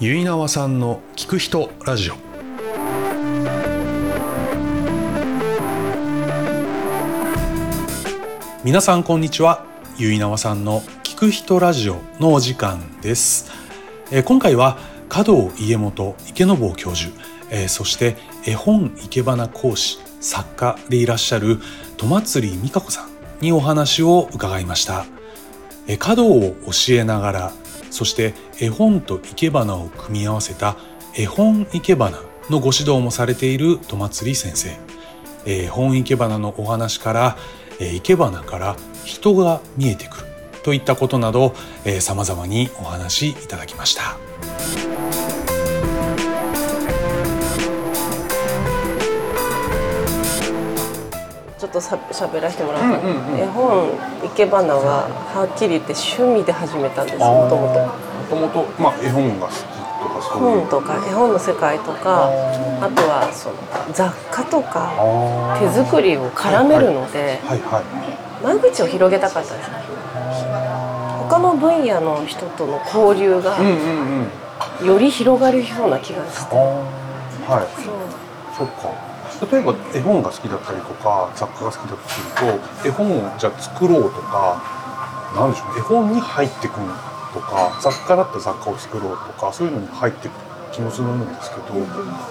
結縄さんの聞く人ラジオ。皆さんこんにちは。結縄さんの聞く人ラジオのお時間です、えー今回は加藤家元池坊教授、えーそして絵本生け花講師作家でいらっしゃる戸祭美香子さんにお話を伺いました。えー華道を教えながらそして絵本と生け花を組み合わせた絵本生け花のご指導もされている戸祭先生。えー絵本生け花のお話からえー生け花から人が見えてくるといったことなどさまざまにお話いただきました。ちょっとさ喋らせてもらうと、絵本生け花ははっきり言って趣味で始めたんですもともともともと、まあ、絵本が好きとかそういう。本とか絵本の世界とかあとはその雑貨とかあ手作りを絡めるのではいはい間口を広げたかったです他の分野の人との交流がより広がるような気がして。はい。そう。そっか。例えば絵本が好きだったりとか雑貨が好きだったりすると絵本をじゃあ作ろうとかなんでしょう絵本に入ってくるとか雑貨だったら雑貨を作ろうとかそういうのに入ってく気もするんですけど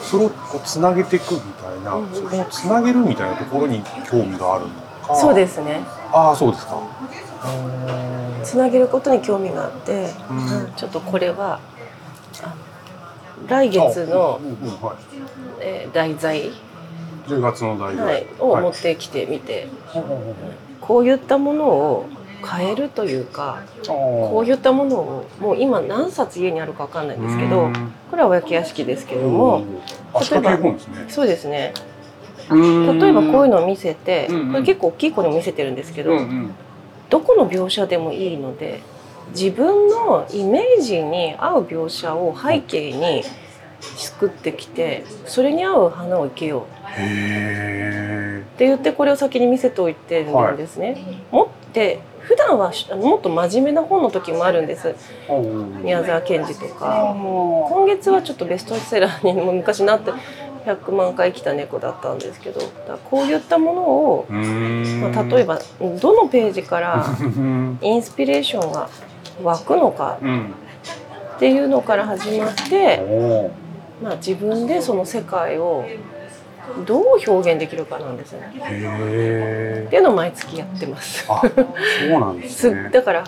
それをこうつなげていくみたいなうんそこをつなげるみたいなところに興味があるのか。そうですね。ああそうですか。つなげることに興味があって、うん。うんちょっとこれはあ来月のあ、うんうんはい、えー題材、10月の題材、はい、を持ってきてみて、こういったものを変えるというかここういったものをもう今何冊家にあるかわかんないんですけどこれはお焼き屋敷ですけどもあ仕掛け絵本ですね。そうですね。例例えばこういうのを見せてうんうんこれ結構大きい子にも見せてるんですけど、うんうん。どこの描写でもいいので自分のイメージに合う描写を背景に作ってきてそれに合う花を生けよう。へって言ってこれを先に見せておいてるんですね。持って普段はもっと真面目な本の時もあるんです。え宮沢賢治とか。今月はちょっどベストセラーにも昔なって100万回来た猫だったんですけどこういったものを、まあ、例えばどのページからうん。インスピレーションが湧くのかうん。っていうのから始まって、まあ、自分でその世界をどう表現できるかなんですね。っていうのを毎月やってます。あそうなんです すねだから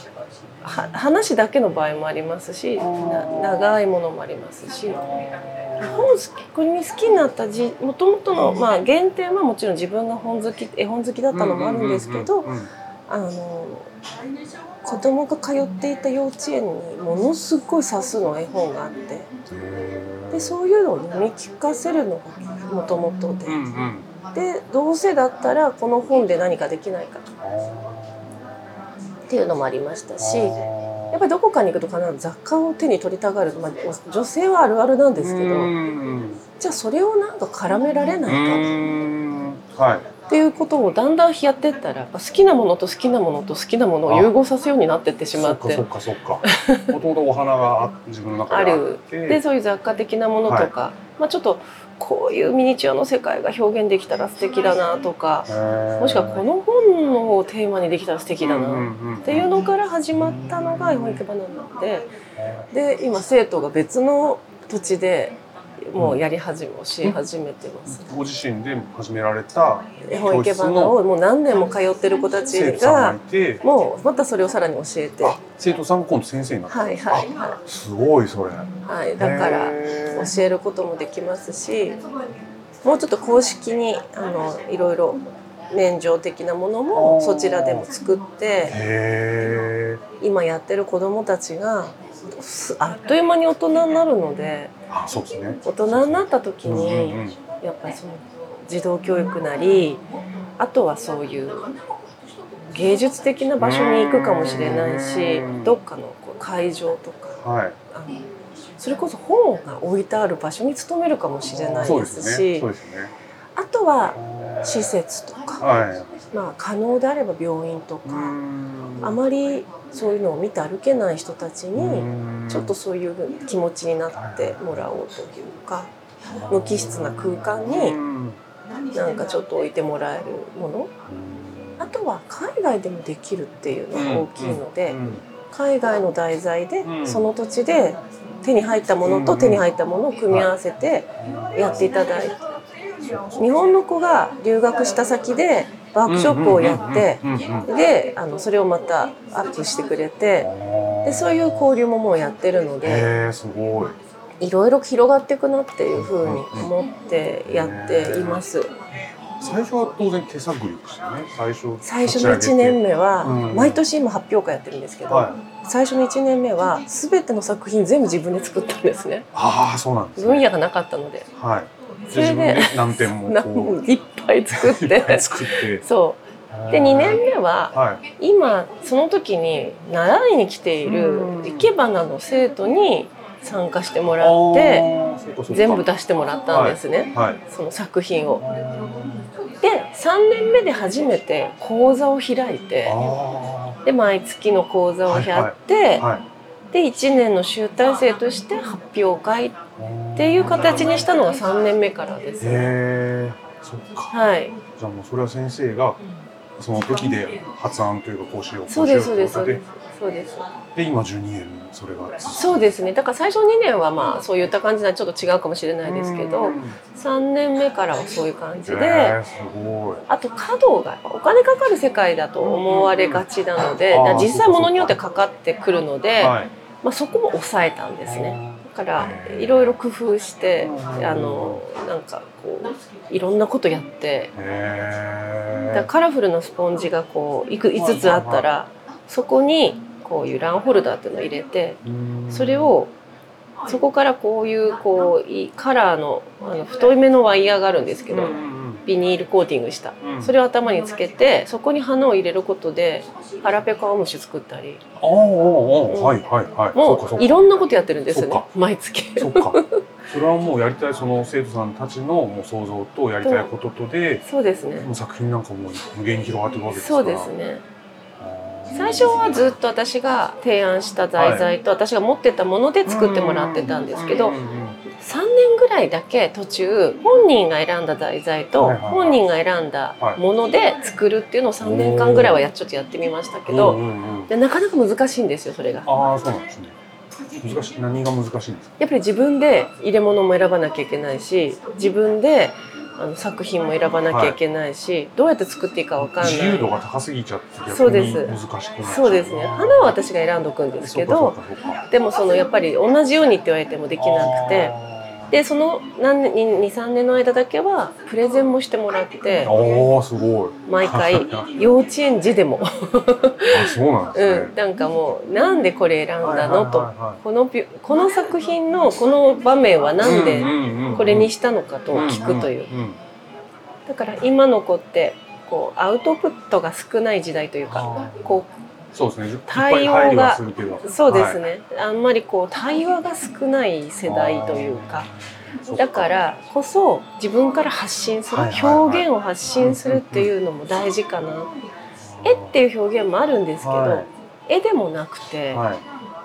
は話だけの場合もありますしな長いものもありますし本好に好きになったじもともとの、まあ、原点はもちろん自分が本好き絵本好きだったのもあるんですけど子供が通っていた幼稚園にものすごい刺すの絵本があってへでそういうのを読み聞かせるのがもともとで。ーうんうん。でどうせだったらこの本で何かできないかとっていうのもありましたし。やっぱりどこかに行くと必ず雑貨を手に取りたがる、まあ、女性はあるあるなんですけど、うんじゃあそれをなんか絡められないかっていうことをだんだんやってったら好きなものと好きなものと好きなものを融合させようになってってしまって。そっかそっかそっか。もともとお花があ自分の中であある。でそういう雑貨的なものとか、まあ、ちょっとこういうミニチュアの世界が表現できたら素敵だなとかもしくはこの本のをテーマにできたら素敵だなっていうのから始まったのが絵本生け花なのでで今生徒が別の土地でもうやり始め教え始めてます。ご自身で始められた絵本生け花をもう何年も通ってる子たちがもうまたそれをさらに教えて。はあ生徒さんが今度先生になった。いはい。はすごいそれ。い、はい、だから教えることもできますしもうちょっと公式にあのいろいろ免状的なものもそちらでも作ってへ今やってる子どもたちがすあっという間に大人になるのでーあそうですね。大人になった時にうんやっぱりその児童教育なりあとはそういう芸術的な場所に行くかもしれないしうん。どっかのこう会場とかはい。あのそれこそ本が置いてある場所に勤めるかもしれないでですしあとは施設とか。はいまあ、可能であれば病院とか、ああまりそういうのを見て歩けない人たちにちょっとそういう気持ちになってもらおうというか無機質な空間になんかちょっと置いてもらえるもの。あとは海外でもできるっていうのが大きいので海外の題材でうん。その土地で手に入ったものと手に入ったものを組み合わせてやっていただいて日本の子が留学した先でワークショップをやってであのそれをまたアップしてくれてでそういう交流ももうやってるのですごい。いろいろ広がっていくなっていうふうに思ってやっています。最初は当然手探りですよね。最初最初の1年目はうん毎年今発表会やってるんですけど、は最初の1年目は全ての作品全部自分で作ったんですね。ああそうなんですね。分野がなかったので。はい。それで何点も いっぱい作って。い 作って。そう。で2年目ははい。今その時に習いに来ているうん。生け花の生徒に参加してもらって全部出してもらったんですね、はい。その作品を。で3年目で初めて講座を開いてあで毎月の講座をやって、で1年の集大成として発表会っていう形にしたのが3年目からです。へえそっか。はい、じゃあもうそれは先生がその時で発案というかこうしようそうですそうですそうです。そうです。で今12年それがそうですね。だから最初2年はまあそういった感じではちょっと違うかもしれないですけどうん。3年目からはそういう感じへでーすごい。あと稼働がお金かかる世界だと思われがちなので実際物によってかかってくるので、はいまあ、そこも抑えたんですね。だからいろいろ工夫してうんあのなんかこういろんなことやって。へだカラフルなスポンジがこういく5つあったらそこにこういうランホルダーっていうのを入れてーそれをそこからこういうこういカラーのあの太いめのワイヤーがあるんですけどビニールコーティングした。うん。それを頭につけてそこに花を入れることで腹ペコアオムシ作ったり。おーおーおー。はいはいはい。もういろんなことやってるんですよね毎月。そっか。それはもうやりたいその生徒さんたちのもう想像とやりたいこととでそうですね。もう作品なんかもう無限に広がっていくわけですかそうですね。最初はずっと私が提案した題材と私が持ってたもので作ってもらってたんですけどうんうんうん3年ぐらいだけ途中本人が選んだ題材とはいはいはい。本人が選んだもので作るっていうのを3年間ぐらいはやちょっとやってみましたけうんどなかなか難しいんですよそれが。ああそうなんですね。難しい。何が難しいんですか？やっぱり自分で入れ物も選ばなきゃいけないし自分であの作品も選ばなきゃいけないし、どうやって作っていいかわかんない。自由度が高すぎちゃって逆そうです。に難しくなっちゃう。そうですね。花は私が選んどくんですけどでもそのやっぱり同じようにって言われてもできなくてあでその何年23年の間だけはプレゼンもしてもらってーおーすごい。毎回 幼稚園児でも、あそうなんですね、うん、なんかもうなんでこれ選んだの？とこのびこの作品のこの場面はなんでこれにしたのかと聞くという。だから今の子ってこうアウトプットが少ない時代というかあこそうですね。対応がそうですはい。ね、あんまりこう対話が少ない世代というか。だからこそ自分から発信する、はいはいはい表現を発信するっていうのも大事かな、絵っていう表現もあるんですけど、は絵でもなくて、はい。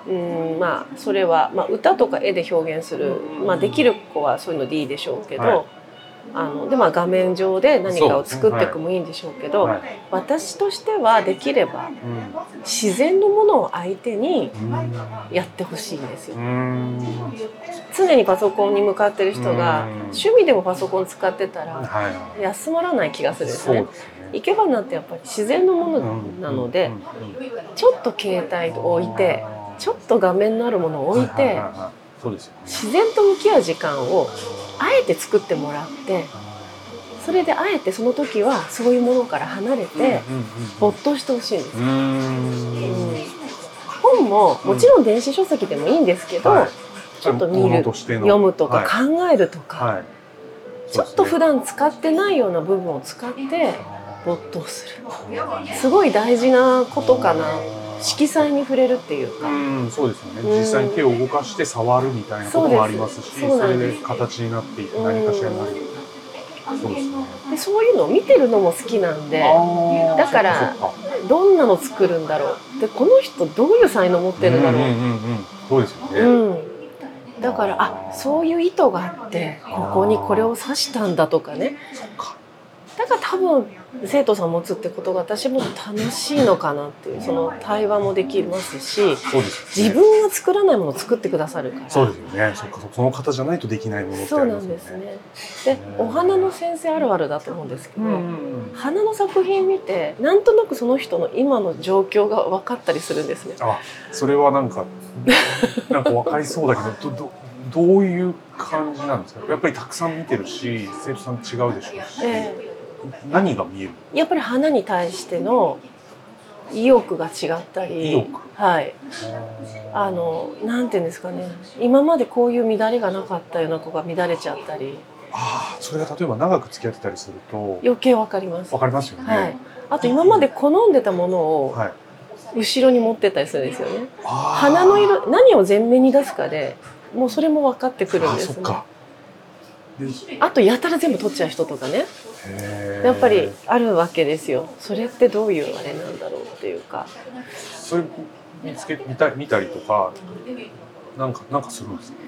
うんまあそれは、まあ、歌とか絵で表現する、まあ、できる子はそういうのでいいでしょうけど、はいあのでまあ画面上で何かを作っていくもいいんでしょうけどはい。私としてはできればうん。自然のものを相手にうん。やってほしいんですよ。う。ん。常にパソコンに向かってる人がうん。趣味でもパソコン使ってたらはい休まらない気がするんですね。生け花ってやっぱり自然のものなのでちょっと携帯を置いてちょっと画面のあるものを置いてはいはいはいはいそうですよね。自然と向き合う時間をあえて作ってもらってそれであえてその時はそういうものから離れて没頭してほしいんです。うん。本ももちろん電子書籍でもいいんですけど、はい。ちょっと見る読むとかはい。考えるとか、はい。ちょっと普段使ってないような部分を使って没頭する。すごい大事なことかな色彩に触れるっていうか、うん、そうですよね。うん実際に手を動かして触るみたいなこともありますし、それで形になっていくうん何かしらになる。そうですね。でそういうのを見てるのも好きなんでだからどんなの作るんだろうでこの人どういう才能持ってるんだろう、うんうんうんうん。そうですよね、うん、だからあそういう意図があってここにこれを刺したんだとかね。そっか。だから多分生徒さん持つってことが私も楽しいのかなっていうその対話もできますしそうですよね。自分が作らないものを作ってくださるから。そうですよね。そっかその方じゃないとできないものってそうなんありますよね。ですね。でお花の先生あるあるだと思うんですけど、うんうんうん。花の作品見てなんとなくその人の今の状況が分かったりするんですね。あそれはなんか なんか分かりそうだけどどどどういう感じなんですか？やっぱりたくさん見てるし生徒さん違うでしょうし、え何が見えるやっぱり花に対しての意欲が違ったり、意欲？はい、あのなんていうんですかね。今までこういう乱れがなかったような子が乱れちゃったり。ああそれが例えば長く付き合ってたりすると余計分かります。分かりますよね、はい、あと今まで好んでたものをはい。後ろに持ってったりするんですよね。花の色何を前面に出すかでもうそれも分かってくるんですね。あそっか。であとやたら全部取っちゃう人とかねやっぱりあるわけですよ。それってどういうあれなんだろうっていうか。それ見つけ見た見たりとかなんかなんかするんですか？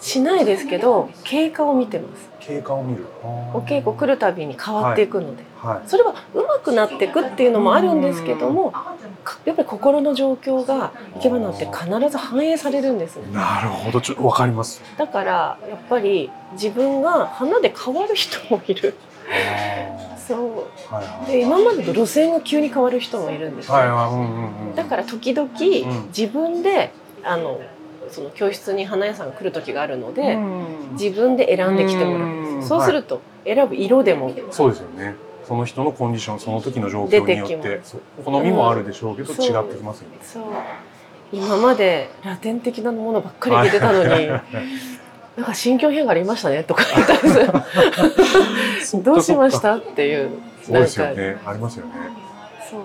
しないですけど経過を見てます。経過を見る。お稽古来るたびに変わっていくので、はいそれは上手くなっていくっていうのもあるんですけどもかやっぱり心の状況がいけばなって必ず反映されるんですねなるほど。ちょっと分かります。だからやっぱり自分が花で変わる人もいる。あそう。ーはいはい。で今までと路線が急に変わる人もいるんですよ、はいはいうんうんうんだから時々ん。自分であのその教室に花屋さんが来る時があるので、うん自分で選んできてもらうんですそうすると選ぶ色でもそうですよね。その人のコンディションその時の状況によ出って好みもあるでしょうけど、違ってきますよね。そう。今までラテン的なものばっかり入れてたのにはい。なんか心境変化ありましたねとか言ったりするそっかどうしましたっていうそうですよね。ありますよね。そう。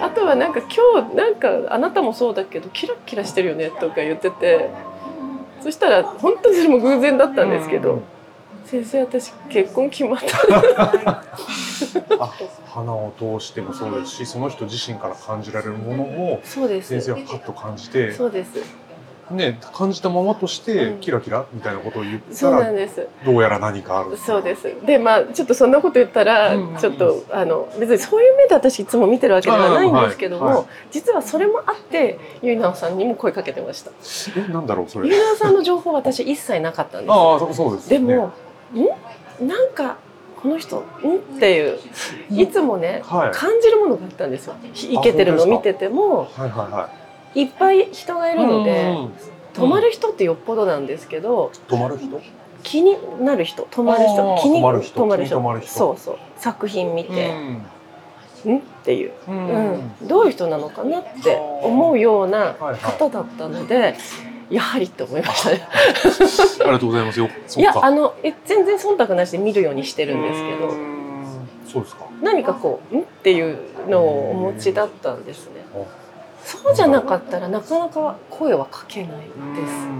あとはなんか今日なんかあなたもそうだけどキラッキラしてるよねとか言っててそしたら本当にそれも偶然だったんですけど、うん。先生私結婚決まった。あ花を通してもそうですしその人自身から感じられるものを先生はパッと感じて、そうですね、感じたままとしてうん。キラキラみたいなことを言っそうたらなんです。どうやら何かある。そうです。でまあちょっとそんなこと言ったら、うん。ちょっとあの別にそういう目で私いつも見てるわけではないんですけども、はいはい。実はそれもあってゆいなおさんにも声かけてました。えなんだろうそれ。ゆいなおさんの情報は私一切なかったんですああそうそうですね。も、ん？なんかこの人ん？っていういつもね、はい。感じるものがあったんですよ。いけてるのを見てても。はいはいはいっぱい人がいるので、うんうん泊まる人ってよっぽどなんですけど泊まる人？気になる人泊まるあ人ー。気に泊まる人。泊まる人。気に泊まる人。そうそう。作品見て、ん。っていう、ううん。んどういう人なのかなって思うようなはいはい方だったので、やはりって思いましたね。ありがとうございますよ。そいやあのえ全然忖度なしで見るようにしてるんですけどそうですか。何かこう「ん?」っていうのをお持ちだったんですね。あ。そうじゃなかったらなかなか声はかけない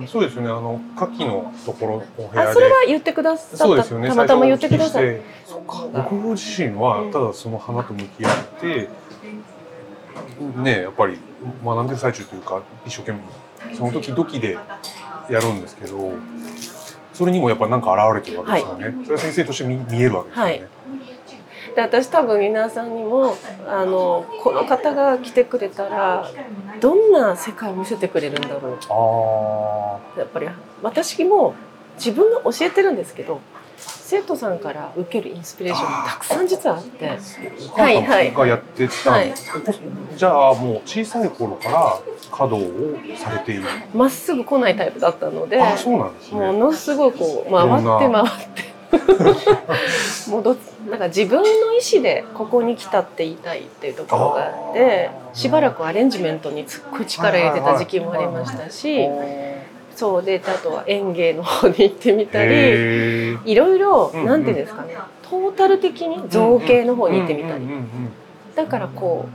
です。そうですよね。あの夏季のところお部屋で。あそれは言ってくださった、そうですよね。たまたま言ってください。僕自身はただその花と向き合って、ねやっぱり学んでる最中というか一生懸命その時々でやるんですけどそれにもやっぱなんか現れてるわけですよね、それは先生として見見えるわけですよね、はいで私多分皆さんにもあのこの方が来てくれたらどんな世界を見せてくれるんだろあうやっぱり私も自分が教えてるんですけど生徒さんから受けるインスピレーションもたくさん実はあって。あお母さんがやってた、はい。じゃあもう小さい頃から華道をされている、まっすぐ来ないタイプだったのであそうなんですね。ものすごいこう回って回って 戻っなんか自分の意思でここに来たって言いたいっていうところがあってしばらくアレンジメントにすっごい力入れてた時期もありましたしそうであとは園芸の方に行ってみたりいろいろうんうん。なんていうんですかねトータル的に造形の方に行ってみたり。だからこ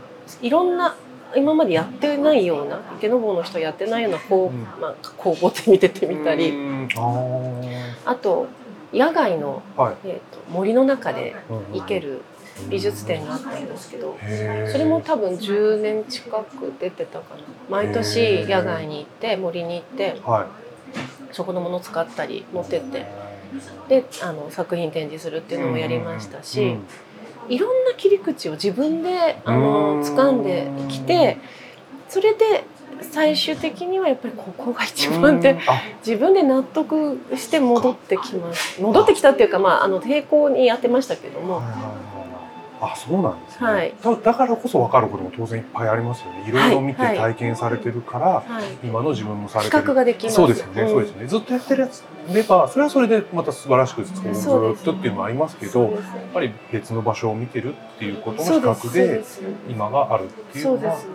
ういろんな今までやってないような池坊の人やってないようなこう、うん。まあ、見ててみたり。あと野外の、はい。えー、と森の中でうん行ける美術展があったんですけど、それも多分10年近く出てたかな。毎年野外に行って森に行ってはい。そこのものを使ったり持ってって。であの作品展示するっていうのもやりましたし、うん。いろんな切り口を自分であのうん。掴んできてそれで最終的にはやっぱりここが一番ってあ。自分で納得して戻ってきます。戻ってきたっていうか、まあ、あの抵抗にやってましたけども。はいはいはいはい。あそうなんですね、はい。だだからこそ分かることも当然いっぱいありますよね。い。ろいろ見てはい。体験されてるから、はい、今の自分もされ比てる。較ができます。そうですよね、ん。そうですよね。ずっとやってるやつればそれはそれでまた素晴らしくずっとっていうのもありますけどやっぱり別の場所を見てるっていうことの比較で今があるっていうのはそう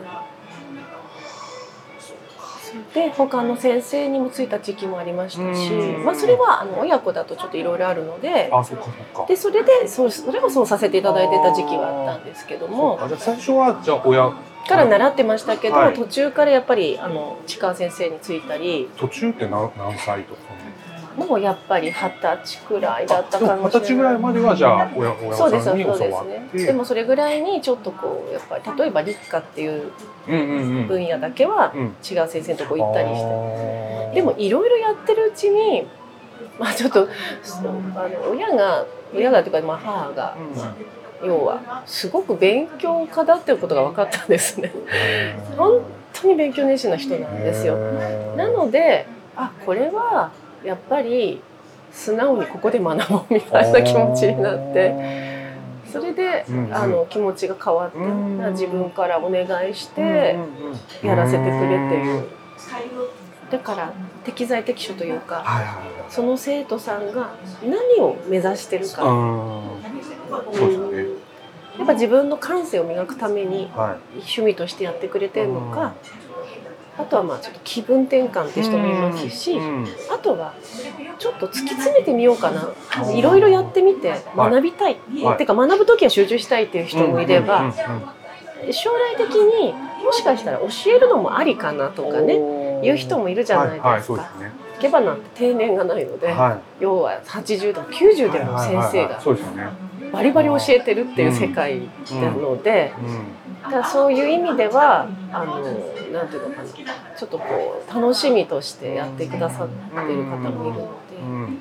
で他の先生にもついた時期もありましたしうん、まあ、それはあの親子だとちょっといろいろあるのであそっかそっか。でそれでそうそれはそうさせていただいてた時期はあったんですけどもあじゃあ最初はじゃあ親から習ってましたけど、はい。途中からやっぱりあの千川先生についたり途中って何何歳とか？もうやっぱり二十歳くらいだったかでもしれない。歳ぐらいまではじゃあ親親そうですそうですね。でもそれぐらいにちょっとこうやっぱり例えば立科っていううんうんうん分野だけはうん違う先生のとこ行ったりして。してでもいろいろやってるうちに、まあちょっとあの親が親がというかまあ母が要はすごく勉強家だっていうことが分かったんですね。本当に勉強熱心な人なんですよ。なのであこれはやっぱり素直にここで学ぼうみたいな気持ちになってそれで、うんうん。あの気持ちが変わって、うん自分からお願いしてやらせてくれっていう。だから適材適所というかはいはいその生徒さんが何を目指してるか、やっぱ自分の感性を磨くためには趣味としてやってくれてるのか、あとはまあちょっと気分転換って人もいますし、うん。あとはちょっと突き詰めてみようかな。いろいろやってみて学びたい、はい。てか学ぶ時は集中したいっていう人もいれば、将来的にもしかしたら教えるのもありかなとかね言う人もいるじゃないですか。はいけ花って定年がないので、は要は80でも90いでも先生がバリバリ教えてるっていう世界なので、だそういう意味ではあのなんていうのかなちょっとこう楽しみとしてやってくださってる方もいるので、うんうん。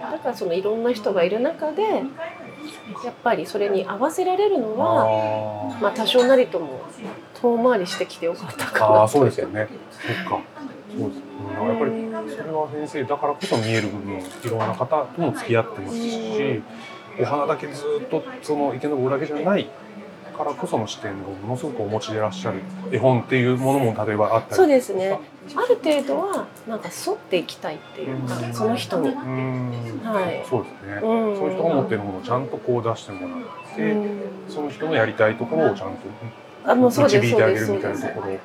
だからそのいろんな人がいる中でやっぱりそれに合わせられるのはあまあ多少なりとも遠回りしてきてよかったかな。ーあーそうですよね。そっか。そうですうんやっぱりそれは先生だからこそ見える部分いろんな方とも付き合ってますしお花だけずっとその池坊だけじゃないからこその視点をものすごくお持ちでいらっしゃる絵本っていうものも例えばあったりそうですね。ある程度はなんか沿っていきたいっていうかうん。その人に。うん。はい。そうですね、うん。そういう人が持ってるものをちゃんとこう出してもらって、うん。その人のやりたいところをちゃんと導いてあげるみたいなところ。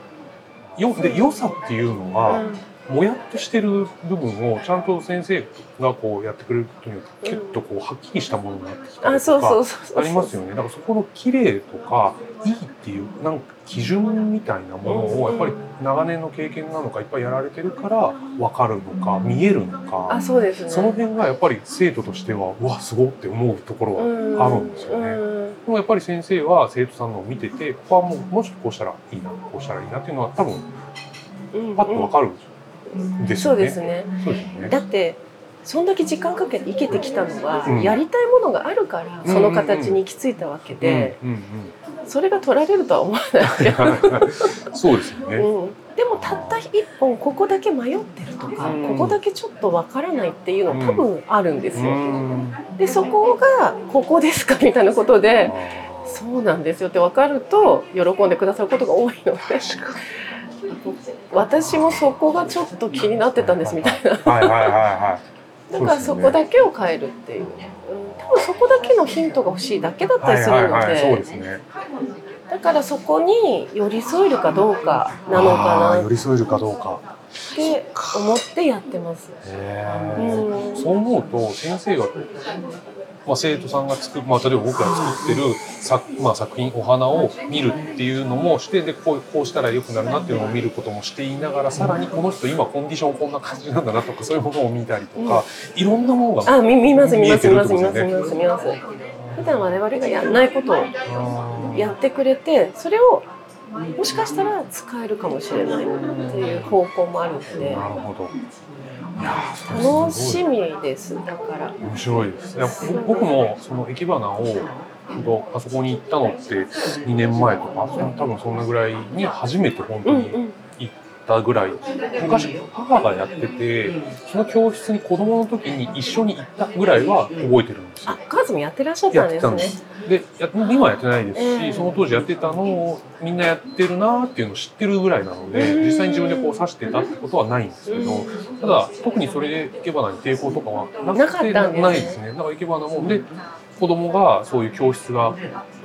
よで良さっていうのは、うんもやっとしてる部分をちゃんと先生がこうやってくれることによってキュッとこうはっきりしたものになってきたりとかありますよね。だからそこの綺麗とかいいっていうなんか基準みたいなものをやっぱり長年の経験なのかいっぱいやられてるから分かるのか見えるのかあそうですね。その辺がやっぱり生徒としてはうわすごって思うところはあるんですよね。うん。でもやっぱり先生は生徒さんのを見ててここはもうもうちょっとこうしたらいいなこうしたらいいなっていうのは多分うん。パッと分かるんですよね。そうですよね。だってそんだけ時間かけて生きてきたのは、うん。やりたいものがあるからその形に行き着いたわけで、うんうんそれが取られるとは思わない。けど、うん、そうですよね。うん、でもたった一本ここだけ迷ってるとか、うん。ここだけちょっとわからないっていうの多分あるんですよ。うん。でそこがここですかみたいなことでそうなんですよって分かると喜んでくださることが多いので私もそこがちょっと気になってたんですみたいなはいはいはいはい。だからそこだけを変えるっていう、うん、多分そこだけのヒントが欲しいだけだったりするのはいはいはい、そうでですね。だからそこに寄り添えるかどうかなのかなっ寄り添えるかどうか。て思ってやってます。へうーんそう思うと先生がまあ、生徒さんが作る、まあ、例えば僕が作ってる作,、まあ、作品お花を見るっていうのもしてでこうこうしたら良くなるなっていうのを見ることもしていながらさらにこの人今コンディションこんな感じなんだなとかそういうものを見たりとか、いろんなものがあ見見ます見ます見ます見ます見ます見ます。普段我々がやらないことをやってくれてそれをもしかしたら使えるかもしれないっていう方向もあるので。なるほど楽しみですだから。面白いです。いやぼ僕もその生花をあそこに行ったのって2年前とか多分そんなぐらいに初めて本当にたぐらい昔母がやっててその教室に子供の時に一緒に行ったぐらいは覚えてるんですよ。あカズもやってらっしゃっやたんですね。ってたんです。でや今はやってないですし、ええ。その当時やってたのをみんなやってるなっていうのを知ってるぐらいなので、うん。実際に自分でこう指してたってことはないんですけど、ただ特にそれで生け花に抵抗とかはななくてかったんですね。ないですね。だから生け花も。で子供がそういう教室が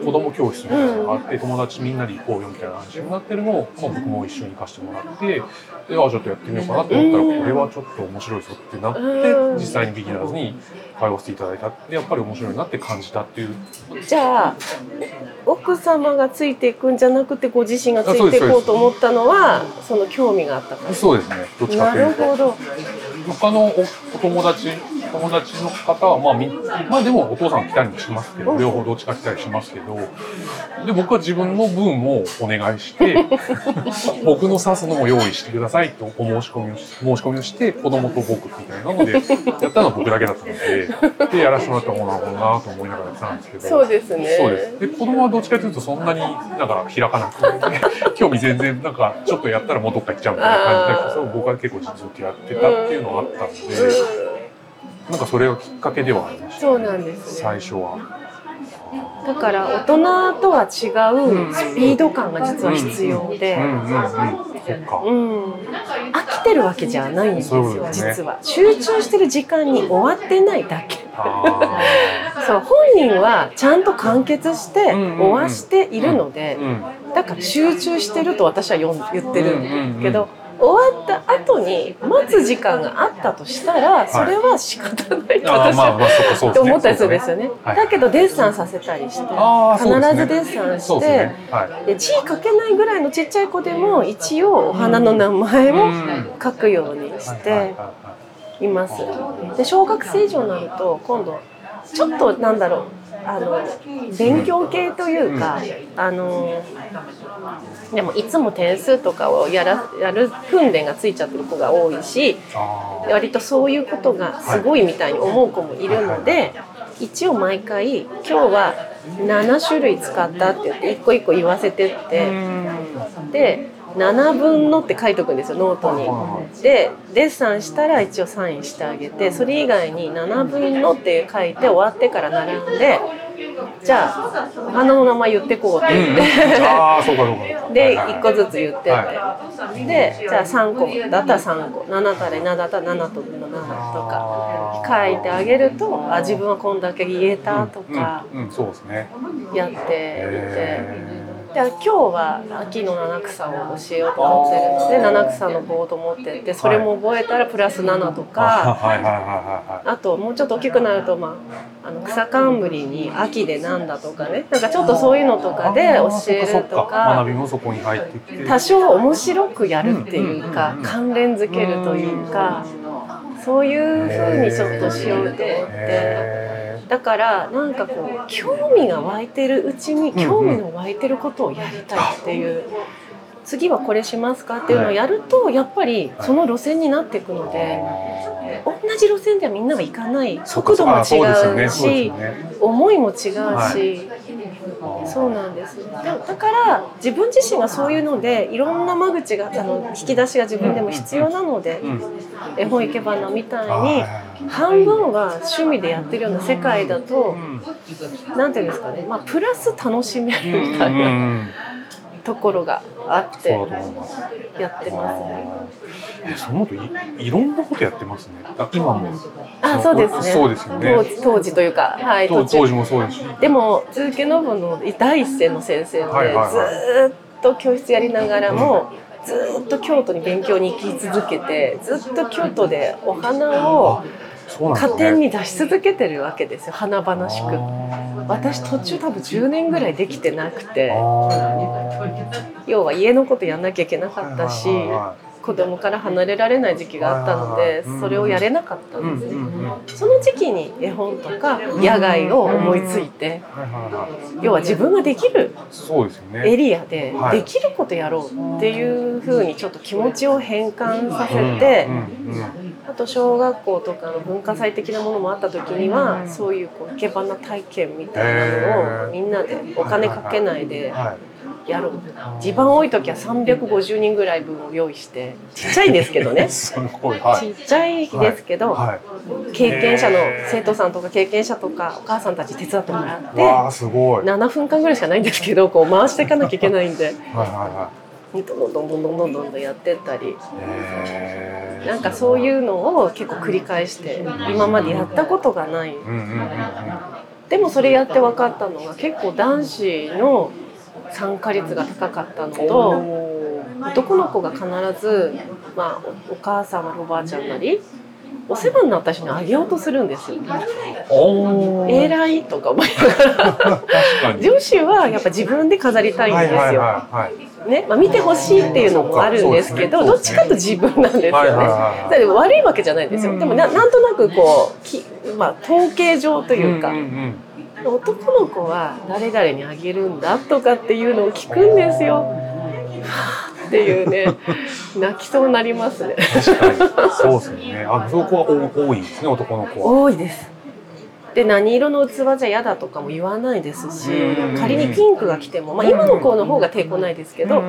子供教室みたいなのがあって、友達みんなで行こうよみたいな話になってるのを、まあ、僕も一緒に行かせてもらってであちょっとやってみようかなと思ったら、うん。これはちょっと面白いぞってなって、うん。実際にビギナーズに通わせていただいたでやっぱり面白いなって感じたっていう。じゃあ奥様がついていくんじゃなくてご自身がついていこうと思ったのはその興味があったから。そうですね。どっちかなというと。他のおお友達、友達の方は、まあみ、まあでもお父さん来たりもしますけど、両方どっちか来たりしますけど、で、僕は自分の分をお願いして、僕の刺すのも用意してくださいとお申し込みをし、申し込みをして、子供と僕みたいなので、やったのは僕だけだったので、で、やらせてもらったら、おなるほどなと思いながらやってたんですけど、そうですね。そうです。で、子供はどっちかというとそんなになんか開かなくて、興味全然なんかちょっとやったらもうどっか行っちゃうみたいな感じだけど、そう僕は結構ずっとやってたっていうのがあったんで、なんかそれがきっかけではありました。そうなんですね。最初は。だから大人とは違うスピード感が実は必要で。飽きてるわけじゃないんですよね。実は。集中してる時間に終わってないだけ。あそう。本人はちゃんと完結してうんうんうん。終わしているので。だから集中してると私は言ってるうんうんうんけど終わった後に待つ時間があったとしたらそれは仕方ないと私はっかそうですね。と思ったりするんですよね。はいだけどデッサンさせたりして必ずデッサンしてですね。はい。で字書けないぐらいのちっちゃい子でも一応お花の名前を書くようにしています。で小学生以上になると今度ちょっとなんだろうあの勉強系というか、あのでもいつも点数とかをやらやる訓練がついちゃってる子が多いし割とそういうことがすごいみたいに思う子もいるので、一応毎回今日は7種類使ったって言って一個一個言わせてって。で7分のって書いとくんですよノートに。でデッサンしたら一応サインしてあげてそれ以外に7分のって書いて終わってから並んでじゃあお花の名前言ってこうって言って。ああ、そうかそうかそうか。ではいはい1個ずつ言ってって、はでじゃあ3個だったら3個7たら7だったら7と7とか書いてあげるとあ自分はこんだけ言えたとかうん、うん、そうですね。やっていて。へで今日は秋の七草を教えようと思ってるので七草のボード持ってってそれも覚えたらプラス7とーかあともうちょっと大きくなると、まあ、あの草冠に秋でなんだとかねなんかちょっとそういうのと。かで教えるとかそっかか学びもそこに入ってきて。多少面白くやるっていうかうん関連づけるというかそういう風にちょっとしようと思って。へだからなんかこう興味が湧いてるうちに興味の湧いてることをやりたいっていう、次はこれしますかっていうのをやるとやっぱりその路線になっていくのーで、あ同じ路線ではみんなは行かないー速度も違そうし思いも違うし、はい。そうなんです。でだから自分自身がそういうのでいろんな間口があの引き出しが自分でも必要なので、うん。絵本生け花みたいあにー半分は趣味でやってるような世界だと。うんなんていうんですかね、まあ、プラス楽しめるみたいうんうなんところがあって。やってますね。えその後いいろんなことやってますね。あ今も。あ、そうですね。そうですよね当時当時というか、はい。当当時もそうですし。でも、鈴木信の第一線の先生で、はいはいはいずーっと教室やりながらも、ずーっと京都に勉強に行き続けて、ずっと京都でお花をそうなんですね。家庭に出し続けてるわけですよ華々しく。私途中多分10年ぐらいできてなくて。要は家のことやんなきゃいけなかったし子供から離れられない時期があったのでそれをやれなかったんですね。その時期に絵本とか野外を思いついて要は自分ができるエリアではい。できることやろうっていうふうにちょっと気持ちを変換させてあと小学校とかの文化祭的なものもあった時にはそういうこう生け花体験みたいなのをみんなでお金かけないではい。やろう。地盤多い時は350人ぐらい分を用意してちっちゃいんですけどね。ちっちゃいですけどはい。経験者の生徒さんとか経験者とかお母さんたち手伝ってもらってわあすごい。はい7分間ぐらいしかないんですけどこう回していかなきゃいけないんで。はどんどんどんどんどんどんどんやってったりなんかそういうのを結構繰り返して今までやったことがない、でもそれやって分かったのが結構男子の参加率が高かったのと。男の子が必ず、まあ、お母さんなりおばあちゃんなりお世話になった人にあげようとするんですよ、ね。偉いとか思いながら女子はやっぱ自分で飾りたいんですよ。はいねまあ、見てほしいっていうのもあるんですけど、どっちかと自分なんですよね。はい悪いわけじゃないんですよ。うんでもななんとなくこうき、まあ、統計上というか、んん男の子は誰々にあげるんだとかっていうのを聞くんですよ。っていうね 泣きそうになりますね。確かにそうですよねあそこは多多いんですね男の子は多いです。で何色の器じゃ嫌だとかも言わないですしうん仮にピンクが来ても、まあ、今の子の方が抵抗ないですけど、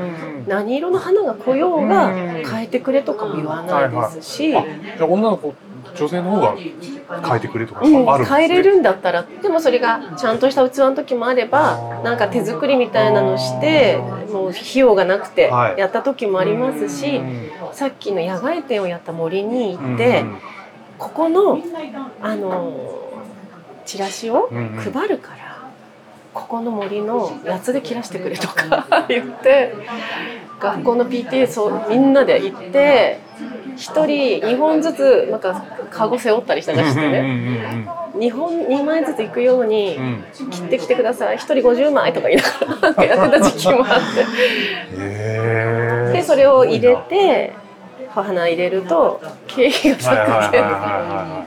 何色の花が来ようがうん変えてくれとかも言わないですし、あじゃあ女の子女性の方が変えてくれとかあるうん変えれるんだったらでもそれがちゃんとした器の時もあればなんか手作りみたいなのしてもう費用がなくてはい。やった時もありますし、うんさっきの野外展をやった森に行うんって、ここのあのチラシを配るから、ここの森の八つで切らしてくれとか言って学校の PTA そうみんなで行って一人2本ずつなんかカゴ背負ったりしたりしてね。2本2枚ずつ行くように切ってきてください。1人50枚とか言いながらやってた時期もあって。へでそれを入れて花入れると経費が削減は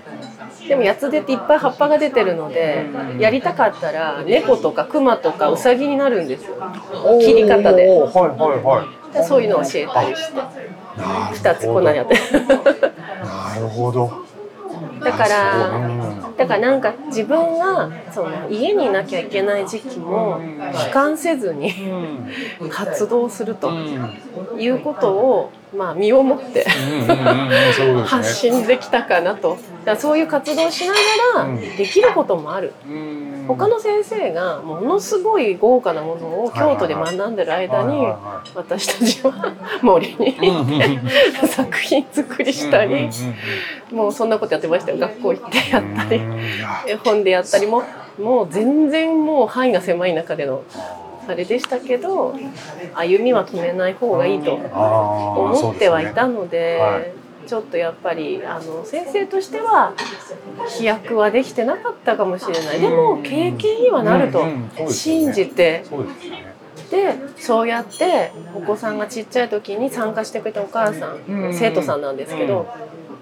でも八つ手っていっぱい葉っぱが出てるのでやりたかったら猫とか熊とかウサギになるんですよ。切り方で。はいはいはい。でそういうのを教えたりして。なるほど。2つこんなにやって。なるほど。だからう。ん。だからなんか自分がその家にいなきゃいけない時期も悲観せずに 活動するということをまあ身をもって発信できたかなと。だからそういう活動をしながうん。らできることもある。うん。他の先生がものすごい豪華なものを京都で学んでる間に私たちは森に行って作品作りしたりもうそんなことやってましたよ。学校行ってやったり。絵本でやったりももう全然もう範囲が狭い中でのあれでしたけど歩みは止めない方がいいと思ってはいたのでちょっとやっぱりあの先生としては飛躍はできてなかったかもしれない。でも経験にはなると信じて。でそうやってお子さんがちっちゃい時に参加してくれたお母さうん。ん生徒さんなんですけど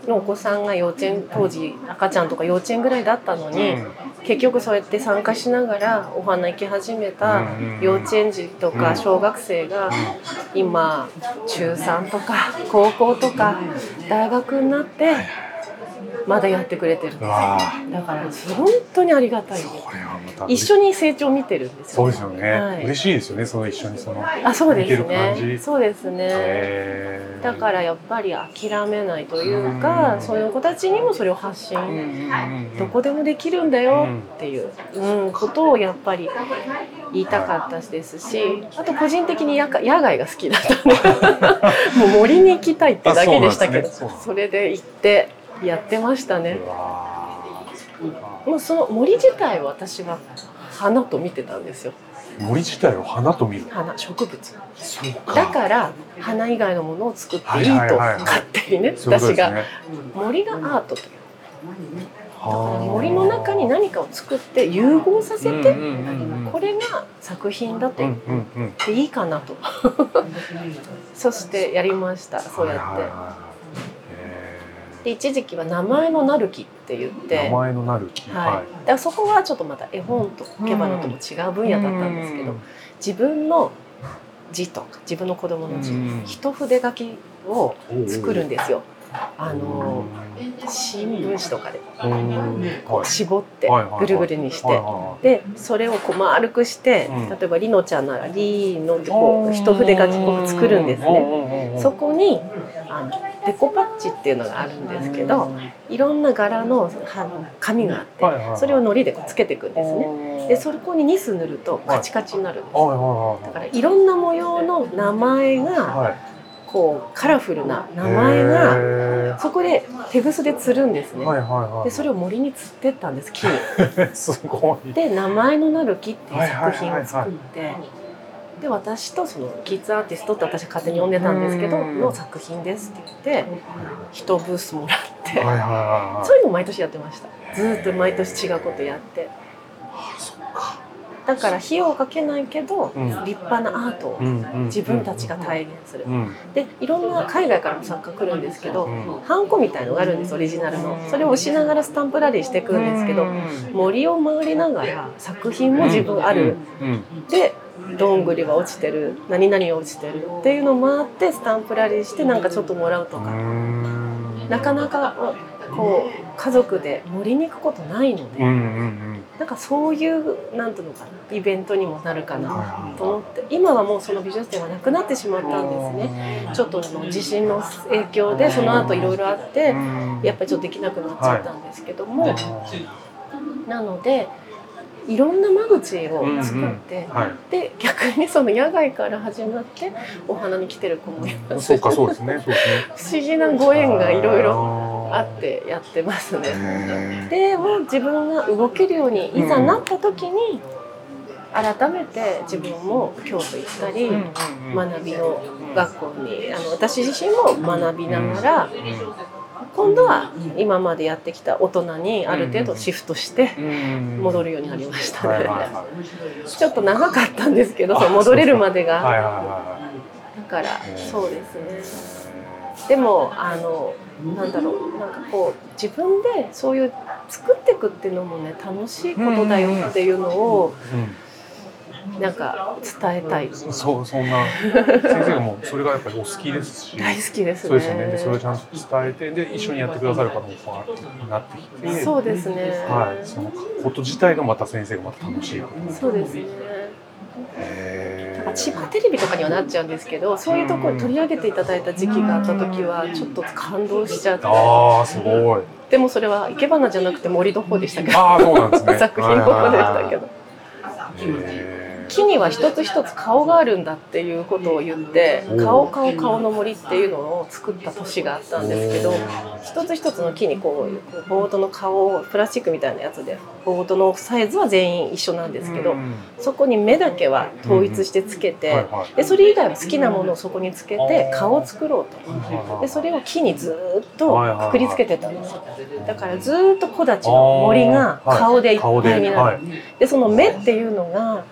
のお子さんが幼稚園当時赤ちゃんとか幼稚園ぐらいだったのに結局そうやって参加しながらお花行き始めた幼稚園児とか小学生が今中3とか高校とか大学になってまだやってくれてるんですだから本当にありがたい。ーこれはまた一緒に成長を見てるんですよ。そうですよね、はい。嬉しいですよねその一緒にそのあそうでする感じ。ねそうですね。だからやっぱり諦めないというかうん。そういう子たちにもそれを発信どこでもできるんだよっていう、うん、ことをやっぱり言いたかったですしあと個人的に野外野外が好きだったんで もう森に行きたいってだけでしたけどあそね。それで行ってやってましたね。もうその森自体を私は花と見てたんですよ。ー森自体を花と見る？花植物。そうか。だから花以外のものを作っていいと勝手にね私が。森がアートという。だから森の中に何かを作って融合させて、これが作品だとうん言うんうんっていいかなと、そしてやりました。そうやって。はいはいはいはいで一時期は名前のなる木って言って名前のなる木。はい、だからそこはちょっとまた絵本と生け花とも違う分野だったんですけど、自分の字とか自分の子供の字、うん。一筆書きをうん作るんですよ。あの新聞紙とかでうん。こう絞ってぐるぐるにして、でそれをこう丸くして、うん。例えばりのちゃんなら「り」のっていこはいう一筆書きを作るんですね。ねそこにあのデコパッチっていうのがあるんですけど、いろんな柄のは紙があって、それを糊でこうつけていくんですね。ねでそこにニス塗るとカチカチになるんです。だからいろんな模様の名前がはいこうカラフルな名前ががそこで手ぐすで釣るんですね。はいはいはい。でそれを森に釣ってったんです木に。すごい。で名前のなる木っていう作品を作はいって。で私とそのキッズアーティストって私は勝手に呼んでたんですけどうん。の作品ですって言って一ブースもらって。はいはいはい。そういうのを毎年やってました。ずーっと毎年違うことやってだから費用をかけないけどうん。立派なアートを自分たちが体現する。うん。でいろんな海外からも作家来るんですけどうん。ハンコみたいのがあるんですオリジナルの。それを押しながらスタンプラリーしていくんですけど森を回りながら作品も自分ある。うんでどんぐりが落ちてる。何々が落ちてるっていうのを回ってスタンプラリーしてなんかちょっともらうとか。なかなかこう家族で森に行くことないのでなんかそういうなんていうのかなイベントにもなるかなはと思って今はもうその美術展はなくなってしまったんですね。ちょっとあの地震の影響でその後いろいろあってやっぱりちょっとできなくなっちゃったんですけども、なのでいろんな間口を作って、はい。で逆にその野外から始まってお花に来てる子もいます。そうかそうですね。そうですね。不思議なご縁がいろいろあってやってますね。へでも自分が動けるようにいざなった時に改めて自分も京都行ったりー学びの学校にあの私自身も学びながら今度は今までやってきた大人にある程度シフトして戻るるようになりました。ちょっと長かったんですけどそう戻れるまでが。いはいはいはだからそうですね。でもあのなんだろう。なんかこう自分でそういう作っていくっていうのもね楽しいことだよっていうのをいうんなんか伝えたい。そうそんな。先生がもうそれがやっぱりお好きですし。大好きですね。そうですよね。でそれをちゃんと伝えてで一緒にやってくださる方もなってきて。そうですね。はい。そのこと自体がまた先生がまた楽しい。そうですね。へなんか千葉テレビとかにはなっちゃうんですけど、そういうところ取り上げていただいた時期があった時はちょっと感動しちゃって、ああすごい。でもそれは生け花じゃなくて森の方でしたけど、ああそうなんですね。作品の方でしたけど。へ木には一つ一つ顔があるんだっていうことを言ってお顔顔顔の森っていうのを作った年があったんですけどお一つ一つの木にこうボードの顔をプラスチックみたいなやつでボードのサイズは全員一緒なんですけどうん。そこに目だけは統一してつけはいてはい。でそれ以外は好きなものをそこにつけて顔を作ろうと。でそれを木にずーっとくくりつけてたんですよだからずーっと木立の森が顔でいっぱいになる。でその目っていうのが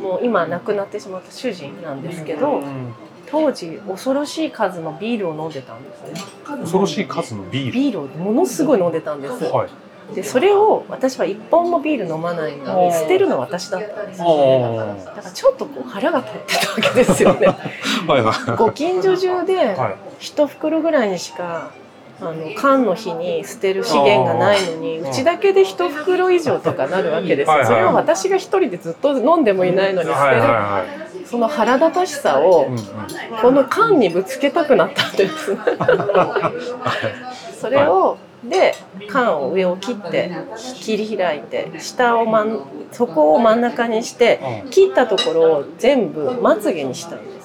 もう今亡くなってしまった主人なんですけど当時恐ろしい数のビールを飲んでたんですね。恐ろしい数のビール？ビールをものすごい飲んでたんです。はい。でそれを私は一本もビール飲まないのに捨てるのは私だったんですよ。はだからちょっとこう腹が立ってたわけですよね。いはい。ご近所中ではい。一袋ぐらいにしかあの缶の日に捨てる資源がないのにうちだけで一袋以上とかなるわけですそれを私が一人でずっと飲んでもいないのに捨てるその腹立たしさをこの缶にぶつけたくなったんです。それをで缶を上を切って切り開いて下を真んそこを真ん中にして切ったところを全部まつげにしたんですね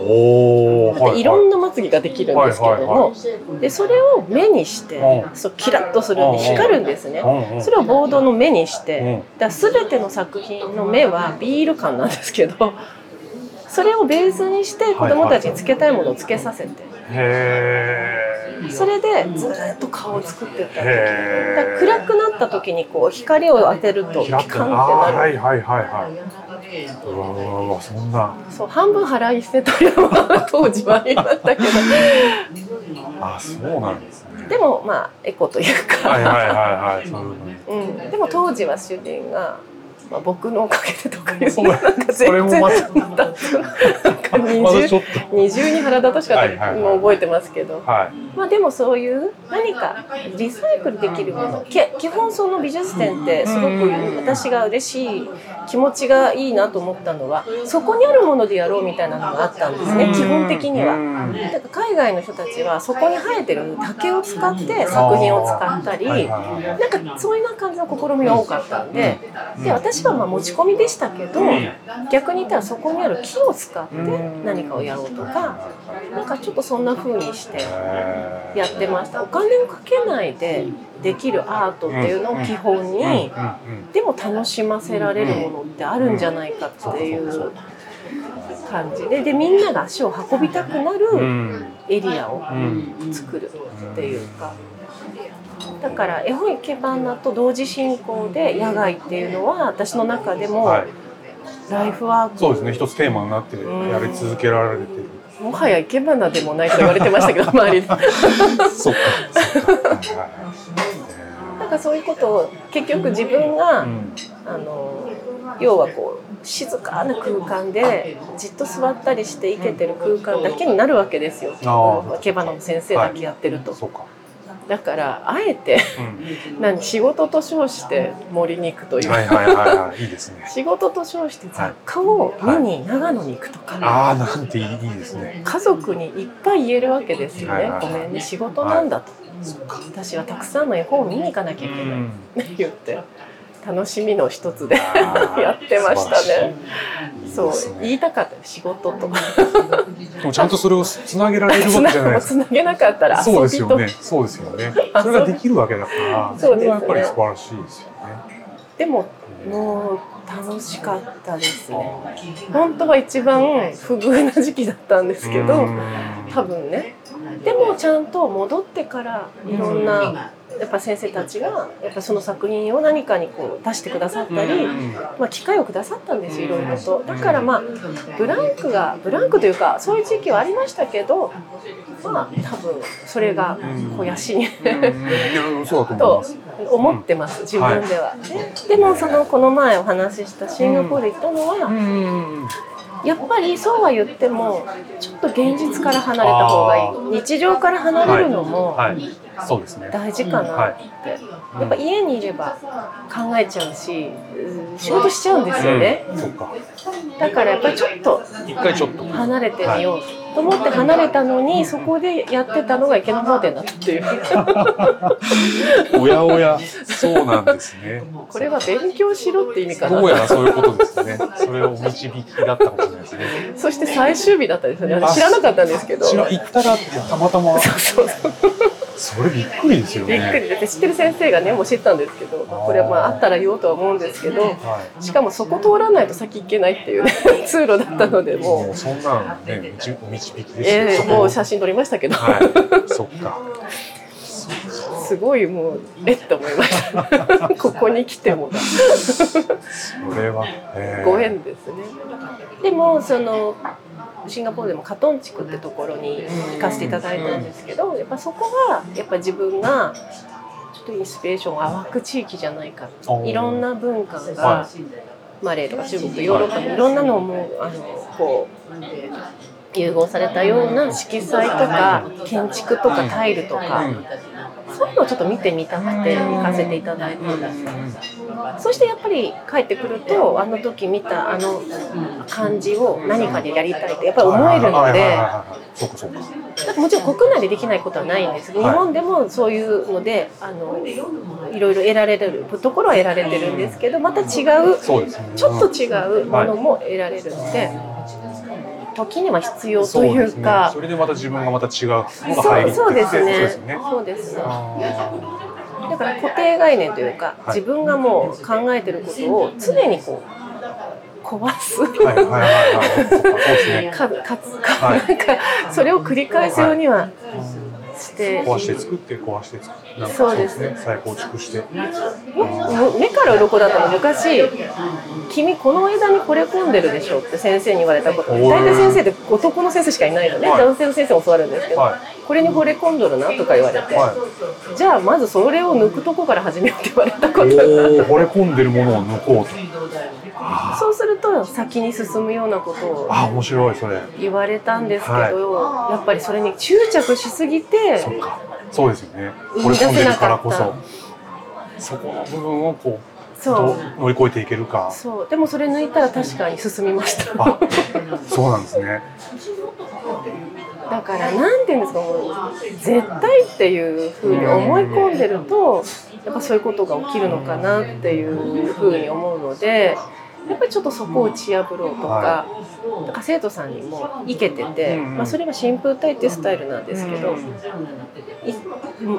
おおでいろんなまつげができるんですけれどもでそれを目にしてうん。そうキラッとするんで光るんですね。なそれをボードの目にしてうん。だ全ての作品の目はビール缶なんですけどそれをベースにして子どもたちにつけたいものをつけさせて。それでずっと顔を作ってった暗くなった時にこう光を当てるとピカンってなる、うわうわそんな。そう半分払い捨てというのは当時はありましたけどあそうなんですね。でもまあエコというか、はいはいはいはい。そういうのに。うん、でも当時は主人が、まあ、僕のおかげでとかいうそのなんかそれもまたまたなんか二重二重に腹立たしかった、もう覚えてますけど。と。はい。まあでもそういう何かリサイクルできるもの。け基本その美術展ってすごく私が嬉しい気持ちがいいなと思ったのはそこにあるものでやろうみたいなのがあったんですね。基本的には。うん。だから海外の人たちはそこに生えてる竹を使って作品を使ったりなんかそういう感じの試みが多かったんで。で私はまあ持ち込みでしたけど逆に言ったらそこにある木を使って何かをやろうとかなんかちょっとそんな風にしてやってました。お金をかけないでできるアートっていうのを基本にでも楽しませられるものってあるんじゃないかっていう感じで。でみんなが足を運びたくなるん。エリアをうん。作るっていうかだから絵本生け花と同時進行で野外っていうのは私の中でもはい。ライフワークそうですね。一つテーマになってやり続けられてる。もはや生け花でもないと言われてましたけど 周りで。そっか。そっか。なんかそういうことを結局自分が、はいうんあの要はこう静かな空間でじっと座ったりして生けてる空間だけになるわけですよ。あけ花の先生だけやってると。そうか。だからあえてうん。何仕事と称して森に行くという、はいはいはいはい。いいですね。仕事と称して雑貨を見に長野に行くとか、ああ、なんていいいいですね。家族にいっぱい言えるわけですよね、はいはいごめんね仕事なんだと、そっか。私はたくさんの絵本を見に行かなきゃいけない、うん。言って楽しみの一つでやってましたね。そう。言いたかった仕事とか。でもちゃんとそれをつなげられるわけじゃないです。か。つなげなかったらそうですよね。そうですよね。それができるわけだから、そうですねれはやっぱり素晴らしいですよね。でももう楽しかったですね。本当は一番不遇な時期だったんですけどうん。多分ね。でもちゃんと戻ってからいろんなやっぱ先生たちがやっぱその作品を何かにこう出してくださったり、うんまあ、機会をくださったんですよいろいろと。だからまあブランクがブランクというかそういう時期はありましたけどまあ多分それが肥やしにと思ってます自分では。ででもそのこの前お話ししたシンガポール行ったのはうんやっぱりそうは言ってもちょっと現実から離れた方がいい。日常から離れるのもはい、そうですね。大事かなって、やっぱ家にいれば考えちゃうしうん仕事しちゃうんですよね、うん。そうか。だからやっぱりちょっと一回ちょっと。離れてみようと思って離れたのにそこでやってたのが池の方店だっていうおやおや、そうなんですね。これは勉強しろって意味かなどうやらそういうことですね。それを導きだったかもしれないですね。そして最終日だったんですよねあ知らなかったんですけど知ら行ったらたまたま。そうそうそれびっくりですよね。びっくりで知ってる先生がねもう知ったんですけど、まあこれはまああったら言おうとは思うんですけどはしかもそこ通らないと先行けないっていうね 通路だったのでい。もうもうそんなんね、導お導きですよ。えそこーもう写真撮りましたけど、はい。そっか。すごいもうえっと思いました。ここに来ても。それは。えーご縁ですね。でもそのシンガポールでもカトン地区ってところに行かせていただいたんですけどやっぱそこはやっぱ自分がちょっとインスピレーションが湧く地域じゃないかいろんな文化が、はマレーとか中国とヨーロッパのいろんなのをもうあのこう融合されたような色彩とか建築とかタイルとか、そういうのをちょっと見てみたくて行かせていただいたんですそしてやっぱり帰ってくるとあの時見たあの感じを何かでやりたいってやっぱり思えるのでもちろん国内でできないことはないんです。日はい。本でもそういうのであのいろいろ得られるところは得られてるんですけどまた違う。ちょっと違うものも得られるので時には必要といそうかそれでまた自分がまた違うのが入そうりそうですね。そうです。よね。だから固定概念というか、はい。自分がもう考えてることを常にこう壊す、か。かかつか、はい。なんかそれを繰り返すようにはして。壊して作って壊して作ってなんかそうです。ね。再構築して。目から鱗だったの昔「君この枝に惚れ込んでるでしょ」って先生に言われたこと。大体先生って男の先生しかいないので、はい。男性の先生も教わるんですけど、はこれに惚れ込んどるなとか言われて、はじゃあまずそれを抜くとこから始めようって言われたこい、とが。惚れ込んでるものを抜こうと。そうすると先に進むようなことをあ面白いそれ。言われたんですけど、はい。やっぱりそれに執着しすぎてそっか。そうですよね。生み出せ惚れ込んでるなからこそ。そこの部分をこうそう。乗り越えていけるか。そう。でもそれ抜いたら確かに進みました。あそうなんですね。だからなんていうんですかもう絶対っていうふうに思い込んでるとやっぱそういうことが起きるのかなっていうふうに思うのでやっぱりちょっとそこを打ち破ろうとか,、んか生徒さんにもいけてて、まあ、それは新風体っていうスタイルなんですけど、い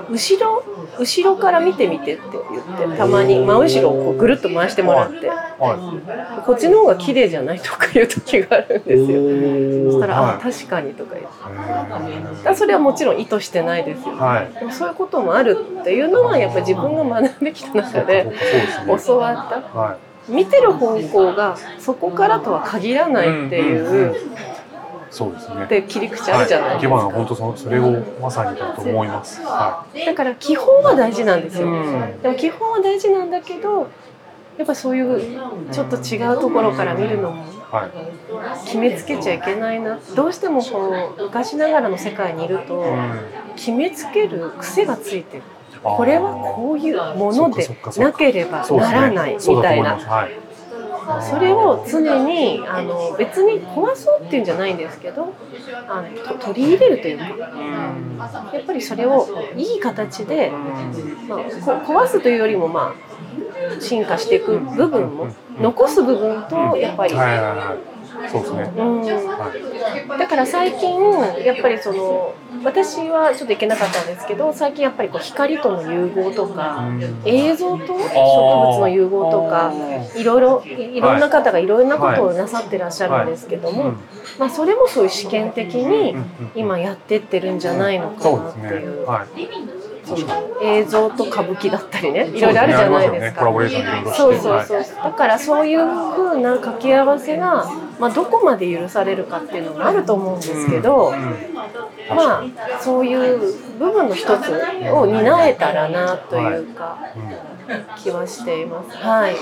後ろ後ろから見てみてって言ってたまに真後ろをこうぐるっと回してもらってはこっちの方が綺麗じゃないとかいう時があるんですよ。そしたら、はい。あ確かにとか言って。へだそれはもちろん意図してないですよ。でもそういうこともあるっていうのはやっぱり自分が学んできた中で教わった。は見てる方向がそこからとは限らないっていうそうですね。で切り口あるじゃないです生け花はか本当そのそれをまさにだと思います。はだから基本は大事なんですい、よん、でも基本は大事なんだけどやっぱそういうちょっと違うところから見るのもはい。決めつけちゃいけないな。どうしてもこう昔ながらの世界にいるとうん。決めつける癖がついてるこれはこういうものでなければならないみたいな。それを常にあの別に壊そうっていうんじゃないんですけどあのと取り入れるというか。やっぱりそれをいい形で、まあ、こ壊すというよりもまあ進化していく部分も残す部分とやっぱり、そうですね。うん、はいだから最近やっぱりその私はちょっといけなかったんですけど最近やっぱりこう光との融合とか映像と植物の融合とかいろいろい。ろんな方がいろんなことをなさってらっしゃるんですけども、まあ、それもそういう試験的に今やってってるんじゃないのかそうですなってい。う。映像と歌舞伎だったりねいろいろあるじゃないですか。コラボレーションいろいろしてそうそうそう、だからそういう風な掛け合わせが、まあ、どこまで許されるかっていうのがあると思うんですけど、まあそういう部分の一つを担えたらなというか気はしています。はい、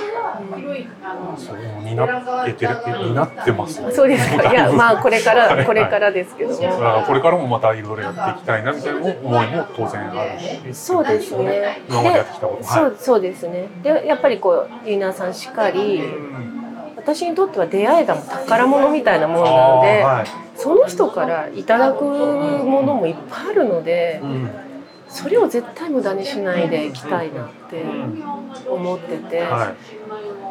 そう担っててる担ってますねそうですか。いやまあこれかはいらこれからですけども。これからもまたいろいろやっていきたいなみたいな思いも当然あるしそうですね。今までやってきたことでそうそうですね。でやっぱりこうリーナーさんしっかり。私にとっては出会いが宝物みたいなものなので、はいその人からいただくものもいっぱいあるので、うんそれを絶対無駄にしないでいきたいなって思ってて、は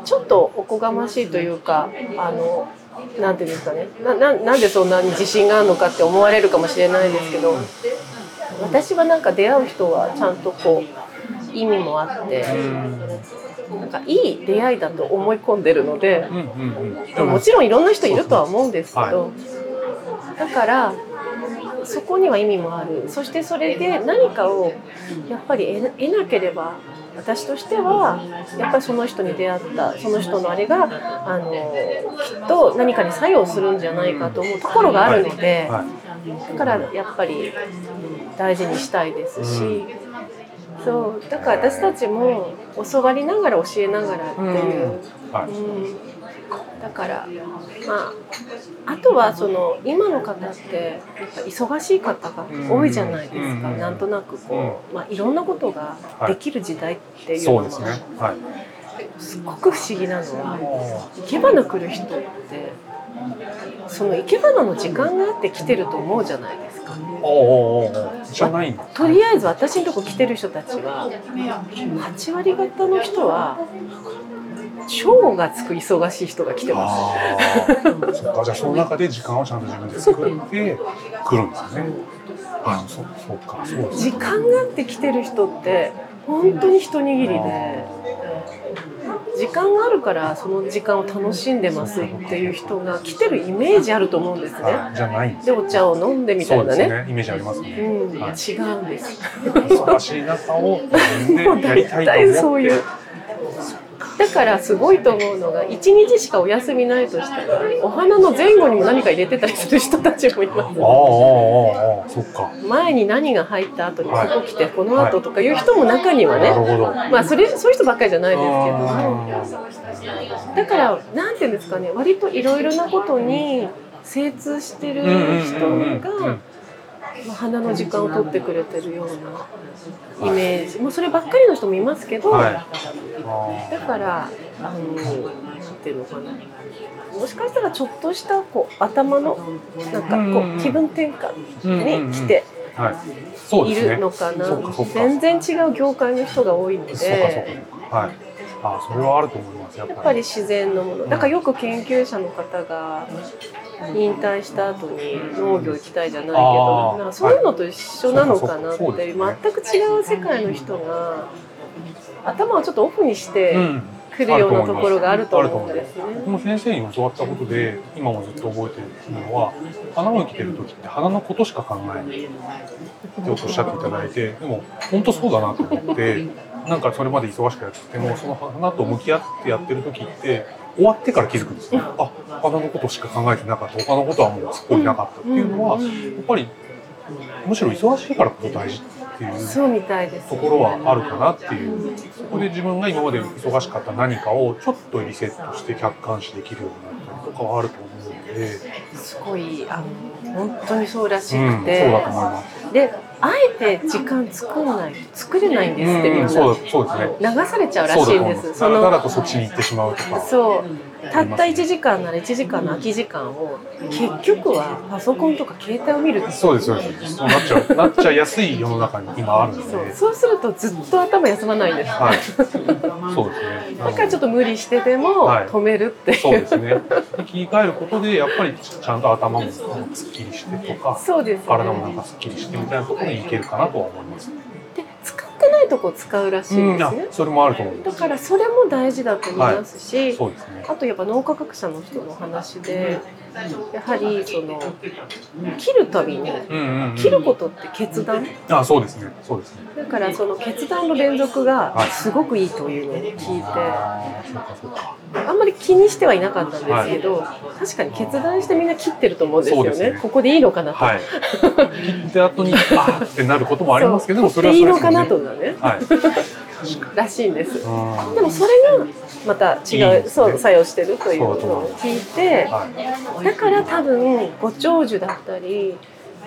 い。ちょっとおこがましいというかあのなんていうんですかね。なななんでそんなに自信があるのかって思われるかもしれないですけど私はなんか出会う人はちゃんとこう意味もあってなんかいい出会いだと思い込んでるので。うんうんうん。もちろんいろんな人いるとは思うんですけど、だからそこには意味もある。そしてそれで何かをやっぱり得得なければ私としてはやっぱりその人に出会ったその人のあれがあのきっと何かに作用するんじゃないかと思うところがあるので、はい。だからやっぱり大事にしたいですし。そうだから私たちも教わりながら教えながらっていう、はい。うん、だからまああとはその今の方ってやっぱ忙しい方が多いじゃないですか、うん。なんとなくこう、まあ、いろんなことができる時代っていうのはそうですね。はい。すごく不思議なのは生け花来る人ってその生け花の時間があって来てると思うじゃないですか。おおおおじゃないんだとりあえず私のとこ来てる人たちは8割方の人は超がつく忙しい人が来てます。そっかじゃあその中で時間をちゃんと自分で作って来るんですよねあそそうかそうです時間があって来てる人って本当に一握りで時間があるからその時間を楽しんでますっていう人が来てるイメージあると思うんですね。じゃないんでお茶を飲んでみたいなね。ねイメージありますね。うん、はい違うんです。忙しい中を自分でやりたいと思って。そういう。だからすごいと思うのが一日しかお休みないとしたらお花の前後にも何か入れてたりする人たちもいます。ああああああそっか。前に何が入った後にここ来てこの後とかいう人も中にはね、なるほど。まあそれそういう人ばっかりじゃないですけど。あだからなんていうんですかね割といろいろなことに精通してる人がまあ花の時間を取ってくれてるようなイメージもうそればっかりの人もいますけど、はい。あだからあのなんていうのかなもしかしたらちょっとしたこう頭のなんかこう気分転換に来てい。るのかな。全然違う業界の人が多いので。あそれはあると思います。やっぱり。やっぱり自然のものだからよく研究者の方が引退した後に農業行きたいじゃないけあどーなんかそういうのと一緒なのかなって全く違う世界の人が頭をちょっとオフにしてうん。くるようなところがあると思うんですね。僕も先生に教わったことで今もずっと覚えてるのは花を生きてる時って花のことしか考えないっておっしゃっていただいてでも本当そうだなと思ってなんかそれまで忙しくやっててもその花と向き合ってやってる時って終わってから気づくんですねあ花のことしか考えてなかった他のことはもうすっぽりなかったっていうのはやっぱりむしろ忙しいからこそ大事っていうそうみたいです。ところはあるかなっていうそこで自分が今まで忙しかった何かをちょっとリセットして客観視できるようになったりとかはあると思うので、すごいあの本当にそうらしうん、そうくて、だと思います。であえて時間作んないと作れないんですってみんうん、なそうだそうですね。流されちゃうらしいんです。だからとそっちに行ってしまうとか。そうたった1時間なら1時間の空き時間を結局はパソコンとか携帯を見るそうですそうです。そうなっちゃうなっちゃいやすい世の中に今あるので。そうそうするとずっと頭休まないんです、はい。そうですね。だからちょっと無理してでもはい止めるっていう、そうですね。で切り替えることでやっぱりちゃんと頭もすっきりしてとか。そうですね体もなんかすっきりしてみたいなところに行けるかなとは思います。で使ってないとこ使うらしいですね、それもあると思います。だからそれも大事だと思いますし、そうですね。あとやっぱ脳科学者の人の話でやはりその切るたびに。切ることって決断？あ、そうですね。そうですね。だからその決断の連続がすごくいいというのを聞いて、あんまり気にしてはいなかったんですけど、確かに決断してみんな切ってると思うんですよねここでいいのかなと、はい。切った後に、あーってなることもありますけども、それはそれのかなとね。かねはい。らしいんですうんでもそれがまた違うねそう作用してるというのを聞いてはい。だから多分ご長寿だったり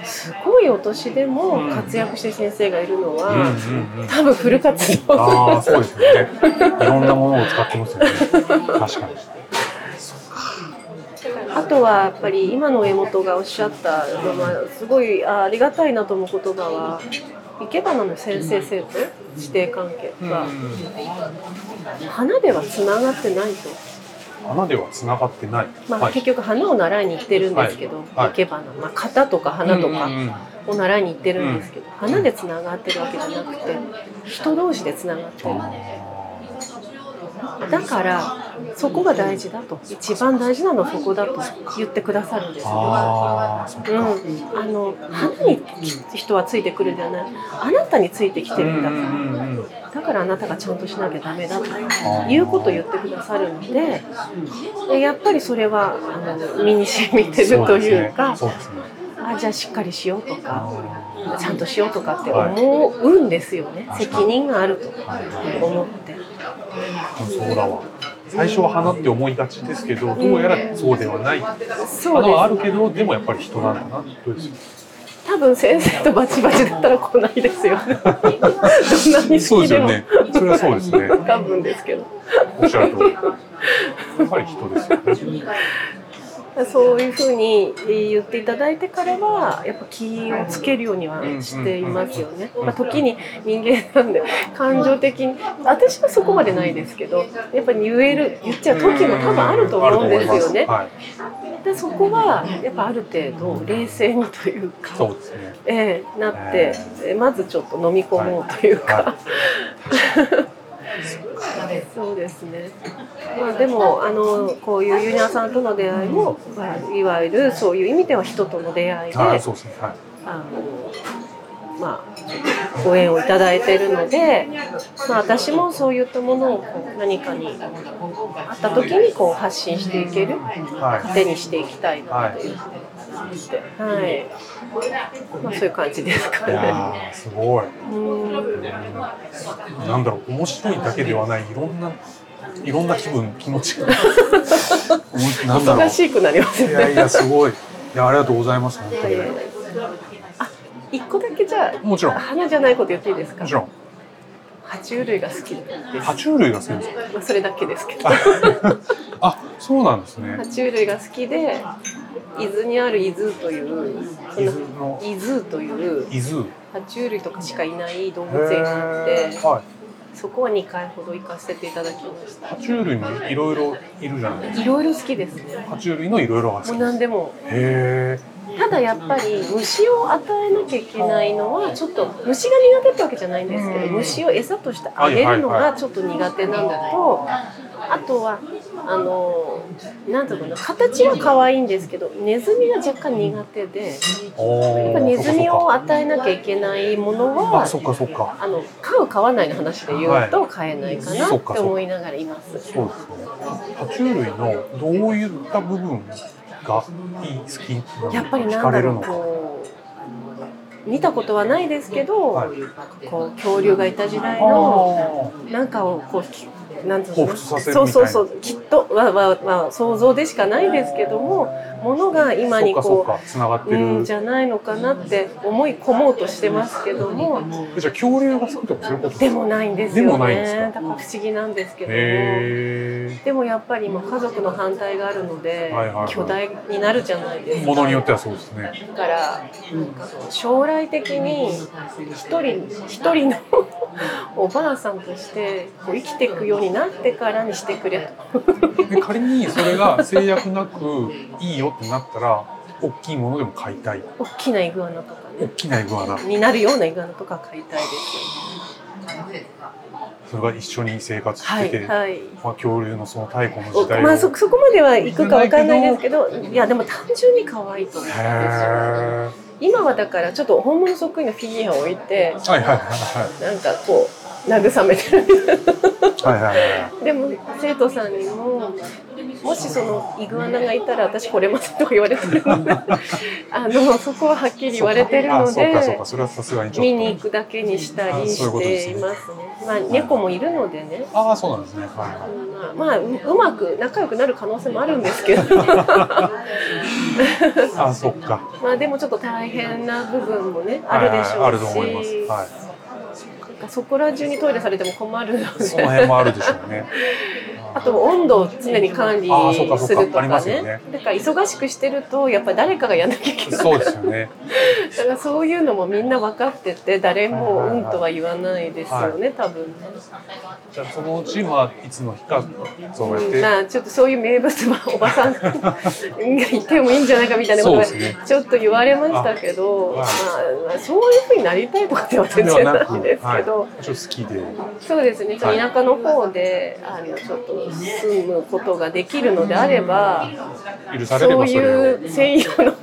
すごいお年でも活躍してる先生がいるのは、うんうんうん。多分フル活動ああ、そうですよね。いろんなものを使ってますよね。確かに。あとはやっぱり今の江本がおっしゃったのはすごいあありがたいなと思う言葉は生け花の先生生徒師弟関係が花ではつながってないと、花では繋がってない。まあ、はい。結局花を習いに行ってるんですけど、はい。生け花、まあ、型とか花とかうんうんうんを習いに行ってるんですけど、花でつながってるわけじゃなくて人同士でつながってるだからそこが大事だと。一番大事なのはそこだと言ってくださるんですよ。あ。うん、あの花に人はついてくるんじゃない。あなたについてきてるんだから、うんだからあなたがちゃんとしなきゃダメだと。ー。いうことを言ってくださるのででやっぱりそれはあの身に染みてるというか。あじゃあしっかりしようとかあちゃんとしようとかって思うんですよね。責任があると思って。ーそうだわ。最初は花って思いがちですけど、どうやらそうではない。そう花はあるけど、でもやっぱり人なんだなってことですよ。多分先生とバチバチだったら来ないですよねどんなに好きでもね。それはそうですね。多分ですけどおっしゃる通り。やっぱり人ですよね。そういうふうに言っていただいてからはやっぱ気をつけるようにはしていますよね。まあ、時に人間なんで感情的に私はそこまでないですけどやっぱり言える言っちゃう時も多分あると思うんですよね。はい。でそこはやっぱある程度冷静にというか、そうですね。ええなって、えまずちょっと飲み込もうというか、はそうですね。まあでもあのこういうユニアさんとの出会いも、まあ、いわゆるそういう意味では人との出会いで、あそうですね。はい。あのまあご縁をいただいているので、まあ私もそういったものをこう何かにあった時にこう発信していけるはい。糧にしていきたいなというはい。まあそういう感じですかいやね。ーすごい。うん。なんだろう面白いだけではないいろんないろんな気分気持ちが。なんだろう。忙しくなりますよね。いやいやすごい。いやありがとうございます本当に。あ、一個だけじゃあもちろん。花じゃないこと言っていいですか？もちろん爬虫類が好きです。爬虫類が好きですか？まあそれだけですけど。あそうなんですね爬虫類が好きで、伊豆にある伊豆という、そ伊の豆の伊豆という伊豆爬虫類とかしかいない動物園があってはいそこは2回ほど行かせていただきました。爬虫類もいろいろいるじゃないですかいろいろ好きですね。爬虫類のいろいろが好きもう何でも。へただやっぱり虫を与えなきゃいけないのはちょっと虫が苦手ってわけじゃないんですけどうん。虫を餌としてあげるのがちょっと苦手なのとあとはあのなんていうのかな形は可愛いんですけどネズミが若干苦手でやっぱネズミを与えなきゃいけないものはあそっかそっか。あの飼う飼わないの話で言うと飼えないかなって思いながらいます。そうですね爬虫類のどういった部分がいい好きやっぱり惹なんだろうかれるのか。こう見たことはないですけど、はい。こう恐竜がいた時代のあなんかをこうきなんうの？そうそうそうきっとははは想像でしかないですけどもものがー今にこかつながってううんるじゃないのかなって思い込もうとしてますけどもじゃあ恐竜が好きとかそういうことでもないんですよでもないんですか？ねだから不思議なんですけども。へでもやっぱり今家族の反対があるので、巨大になるじゃないですえか。ものによってはそうですね。だから将来的に一人一人の おばあさんとしてこう生きていくようになってからにしてくれと。で仮にそれが制約なくいいよってなったら大きいものでも買いたい。大きなイグアナとかね。大きなイグアナ。になるようなイグアナとか買いたいですそれが一緒に生活してて、いはい。まあ、恐竜のその太古の時代を、まあそそこまでは行くかわかんないですけどいやでも単純に可愛いと思うんですよへ今はだからちょっと本物そっくりのフィギュアを置いてーはいはいはい。なんかこう慰めてるはいはいはいはい。でも生徒さんにももしそのイグアナがいたら私来れませんとか言われてるので あのそこははっきり言われてるので見に行くだけにしたりしていますね。まあ猫もいるのでね。ああそうなんですね。はい。はいまあ、まあ、ううまく仲良くなる可能性もあるんですけど。あそっか。まあでもちょっと大変な部分もねあるでしょうし、はいはいあると思います。はいそこら中にトイレされても困るのそので辺もあるでしょうね。あと温度を常に管理するとかね。ね。だから忙しくしてるとやっぱり誰かがやんなきゃいけない。そうですよねだからそういうのもみんな分かってて誰もうんとは言わないですよね、多分。ね。じゃあそのうちまあいつの日かそうやっうん。てまあちょっとそういう名物は おばさんがいてもいいんじゃないかみたいなことがちょっと言われましたけど、あまあ、まあそういうふうになりたいとかでは全然ないんですけど、はい、ちょっと好きで。そうですね、はい。田舎の方であのちょっと住むことができるのであれば、そういう専用の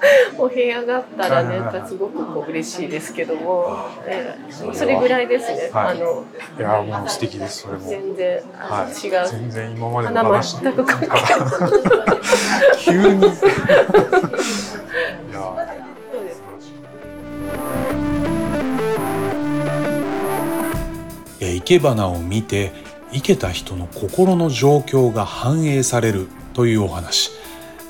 お部屋があったらはいはいはい。なんかすごくこう嬉しいですけども、ええそれぐらいですね。はい。あのいやもう素敵ですそれも。全然、はい。違う。全然今までの花話全く関係ない。急に。いやそうですえー生け花を見て生けた人の心の状況が反映されるというお話、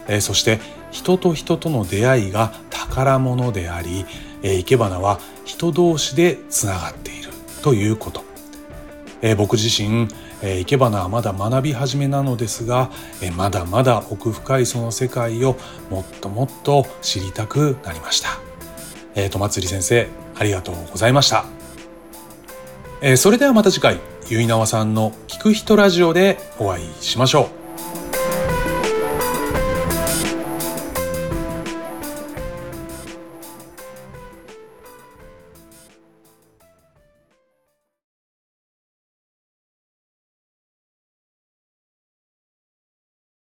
えーそして人と人との出会いが宝物であり、えー生け花は人同士でつながっているということ、えー僕自身、えー生け花はまだ学び始めなのですが、えーまだまだ奥深いその世界をもっともっと知りたくなりました。えー、とまつり先生ありがとうございました。えーそれではまた次回ゆいなわさんの聞く人ラジオでお会いしましょう。